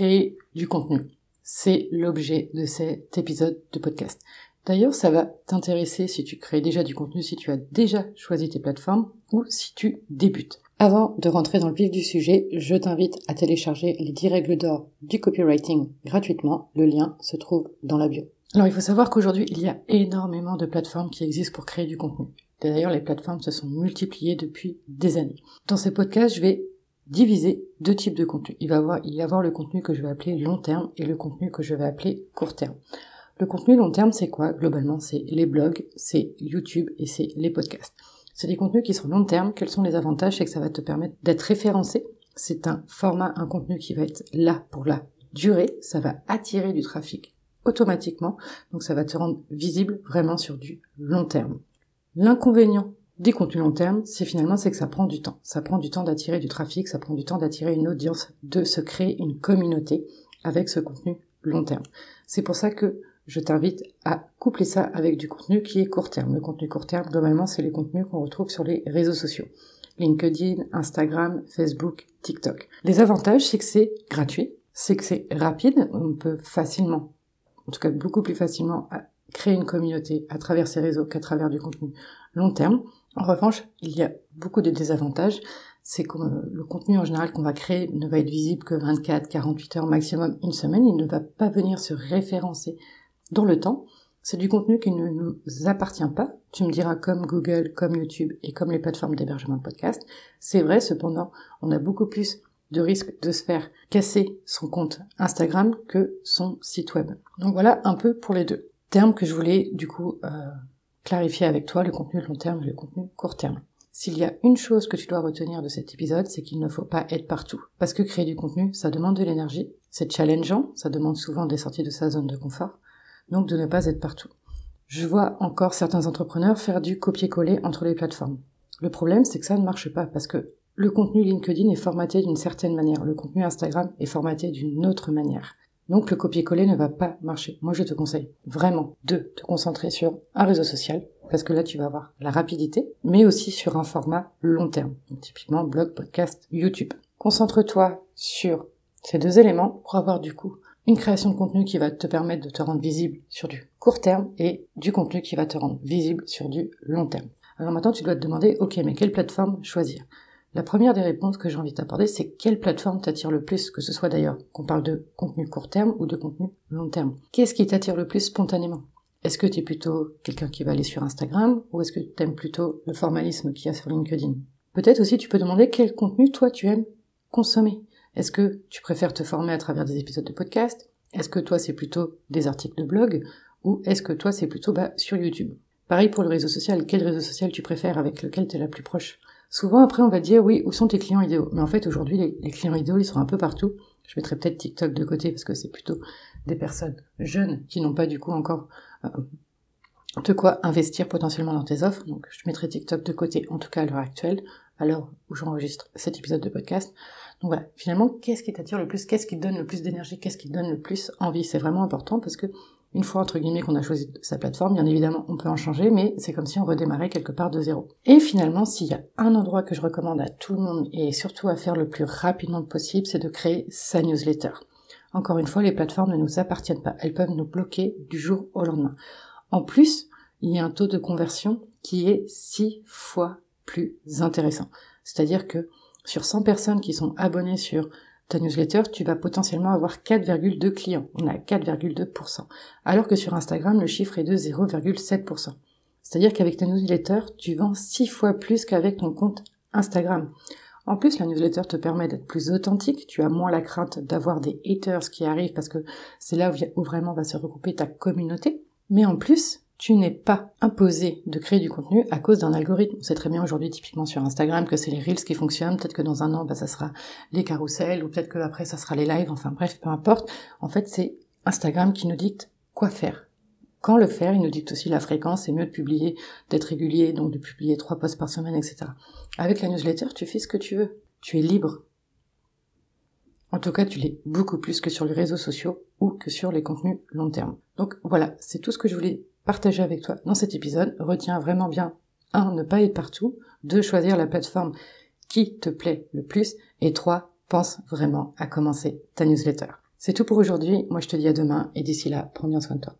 créer du contenu. C'est l'objet de cet épisode de podcast. D'ailleurs, ça va t'intéresser si tu crées déjà du contenu, si tu as déjà choisi tes plateformes ou si tu débutes. Avant de rentrer dans le vif du sujet, je t'invite à télécharger les 10 règles d'or du copywriting gratuitement. Le lien se trouve dans la bio. Alors il faut savoir qu'aujourd'hui, il y a énormément de plateformes qui existent pour créer du contenu. D'ailleurs, les plateformes se sont multipliées depuis des années. Dans ces podcasts, je vais diviser deux types de contenu. Il va y avoir le contenu que je vais appeler long terme et le contenu que je vais appeler court terme. Le contenu long terme, c'est quoi? Globalement, c'est les blogs, c'est YouTube et c'est les podcasts. C'est des contenus qui sont long terme. Quels sont les avantages? C'est que ça va te permettre d'être référencé. C'est un format, un contenu qui va être là pour la durée. Ça va attirer du trafic automatiquement. Donc ça va te rendre visible vraiment sur du long terme. L'inconvénient des contenus long terme, c'est finalement c'est que ça prend du temps. Ça prend du temps d'attirer du trafic, ça prend du temps d'attirer une audience, de se créer une communauté avec ce contenu long terme. C'est pour ça que je t'invite à coupler ça avec du contenu qui est court terme. Le contenu court terme, globalement, c'est les contenus qu'on retrouve sur les réseaux sociaux. LinkedIn, Instagram, Facebook, TikTok. Les avantages, c'est que c'est gratuit, c'est que c'est rapide, on peut facilement, en tout cas beaucoup plus facilement, créer une communauté à travers ces réseaux qu'à travers du contenu long terme. En revanche, il y a beaucoup de désavantages. C'est que le contenu en général qu'on va créer ne va être visible que 24, 48 heures maximum, une semaine. Il ne va pas venir se référencer dans le temps. C'est du contenu qui ne nous appartient pas. Tu me diras comme Google, comme YouTube et comme les plateformes d'hébergement de podcast. C'est vrai, cependant, on a beaucoup plus de risques de se faire casser son compte Instagram que son site web. Donc voilà un peu pour les deux termes que je voulais du coup euh, clarifier avec toi, le contenu long terme et le contenu court terme. S'il y a une chose que tu dois retenir de cet épisode, c'est qu'il ne faut pas être partout. Parce que créer du contenu, ça demande de l'énergie, c'est challengeant, ça demande souvent des sorties de sa zone de confort donc de ne pas être partout. Je vois encore certains entrepreneurs faire du copier-coller entre les plateformes. Le problème, c'est que ça ne marche pas parce que le contenu LinkedIn est formaté d'une certaine manière, le contenu Instagram est formaté d'une autre manière. Donc le copier-coller ne va pas marcher. Moi, je te conseille vraiment de te concentrer sur un réseau social, parce que là, tu vas avoir la rapidité, mais aussi sur un format long terme, donc typiquement blog, podcast, YouTube. Concentre-toi sur ces deux éléments pour avoir du coup une création de contenu qui va te permettre de te rendre visible sur du court terme et du contenu qui va te rendre visible sur du long terme. Alors maintenant, tu dois te demander, ok, mais quelle plateforme choisir? La première des réponses que j'ai envie t'apporter, c'est quelle plateforme t'attire le plus, que ce soit d'ailleurs qu'on parle de contenu court terme ou de contenu long terme. Qu'est-ce qui t'attire le plus spontanément? Est-ce que tu es plutôt quelqu'un qui va aller sur Instagram ou est-ce que tu aimes plutôt le formalisme qu'il y a sur LinkedIn? Peut-être aussi tu peux demander quel contenu toi tu aimes consommer. Est-ce que tu préfères te former à travers des épisodes de podcast? Est-ce que toi c'est plutôt des articles de blog? Ou est-ce que toi c'est plutôt bah, sur YouTube? Pareil pour le réseau social, quel réseau social tu préfères, avec lequel tu es la plus proche? Souvent après on va dire oui, où sont tes clients idéaux? Mais en fait aujourd'hui les, clients idéaux ils sont un peu partout. Je mettrai peut-être TikTok de côté parce que c'est plutôt des personnes jeunes qui n'ont pas du coup encore euh, de quoi investir potentiellement dans tes offres. Donc je mettrai TikTok de côté en tout cas à l'heure actuelle, à l'heure où j'enregistre cet épisode de podcast. Donc voilà, finalement, qu'est-ce qui t'attire le plus? Qu'est-ce qui te donne le plus d'énergie? Qu'est-ce qui te donne le plus envie? C'est vraiment important parce que une fois entre guillemets qu'on a choisi sa plateforme, bien évidemment, on peut en changer, mais c'est comme si on redémarrait quelque part de zéro. Et finalement, s'il y a un endroit que je recommande à tout le monde et surtout à faire le plus rapidement possible, c'est de créer sa newsletter. Encore une fois, les plateformes ne nous appartiennent pas. Elles peuvent nous bloquer du jour au lendemain. En plus, il y a un taux de conversion qui est six fois plus intéressant. C'est-à-dire que sur 100 personnes qui sont abonnées sur ta newsletter, tu vas potentiellement avoir 4,2 clients. On a 4,2%. Alors que sur Instagram, le chiffre est de 0,7%. C'est-à-dire qu'avec ta newsletter, tu vends 6 fois plus qu'avec ton compte Instagram. En plus, la newsletter te permet d'être plus authentique, tu as moins la crainte d'avoir des haters qui arrivent parce que c'est là où vraiment va se regrouper ta communauté. Mais en plus, tu n'es pas imposé de créer du contenu à cause d'un algorithme. On sait très bien aujourd'hui, typiquement sur Instagram, que c'est les Reels qui fonctionnent. Peut-être que dans un an, bah, ça sera les carousels, ou peut-être que après, ça sera les lives. Enfin bref, peu importe. En fait, c'est Instagram qui nous dicte quoi faire. Quand le faire, il nous dicte aussi la fréquence. C'est mieux de publier, d'être régulier, donc de publier trois posts par semaine, etc. Avec la newsletter, tu fais ce que tu veux. Tu es libre. En tout cas, tu l'es beaucoup plus que sur les réseaux sociaux ou que sur les contenus long terme. Donc voilà, c'est tout ce que je voulais partager avec toi dans cet épisode. Retiens vraiment bien, un, ne pas être partout, deux, choisir la plateforme qui te plaît le plus, et trois, pense vraiment à commencer ta newsletter. C'est tout pour aujourd'hui. Moi, je te dis à demain et d'ici là, prends bien soin de toi.